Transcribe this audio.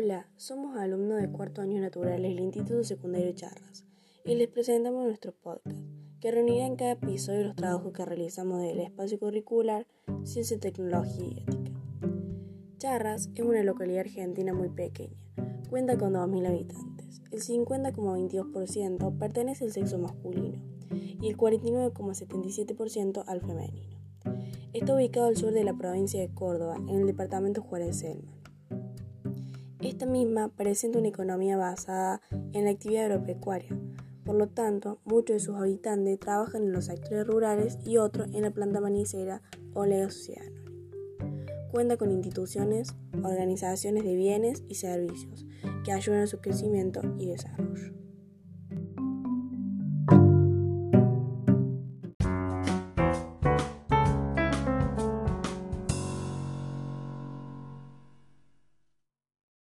Hola, somos alumnos de cuarto año naturales del Instituto Secundario Charras y les presentamos nuestro podcast, que reunirá en cada episodio los trabajos que realizamos del espacio curricular Ciencia, Tecnología y Ética. Charras es una localidad argentina muy pequeña, cuenta con 2.000 habitantes. El 50,22% pertenece al sexo masculino y el 49,77% al femenino. Está ubicado al sur de la provincia de Córdoba, en el departamento Juárez Selma. Esta misma presenta una economía basada en la actividad agropecuaria, por lo tanto, muchos de sus habitantes trabajan en los sectores rurales y otros en la planta manicera o la sociedad. Cuenta con instituciones, organizaciones de bienes y servicios que ayudan a su crecimiento y desarrollo.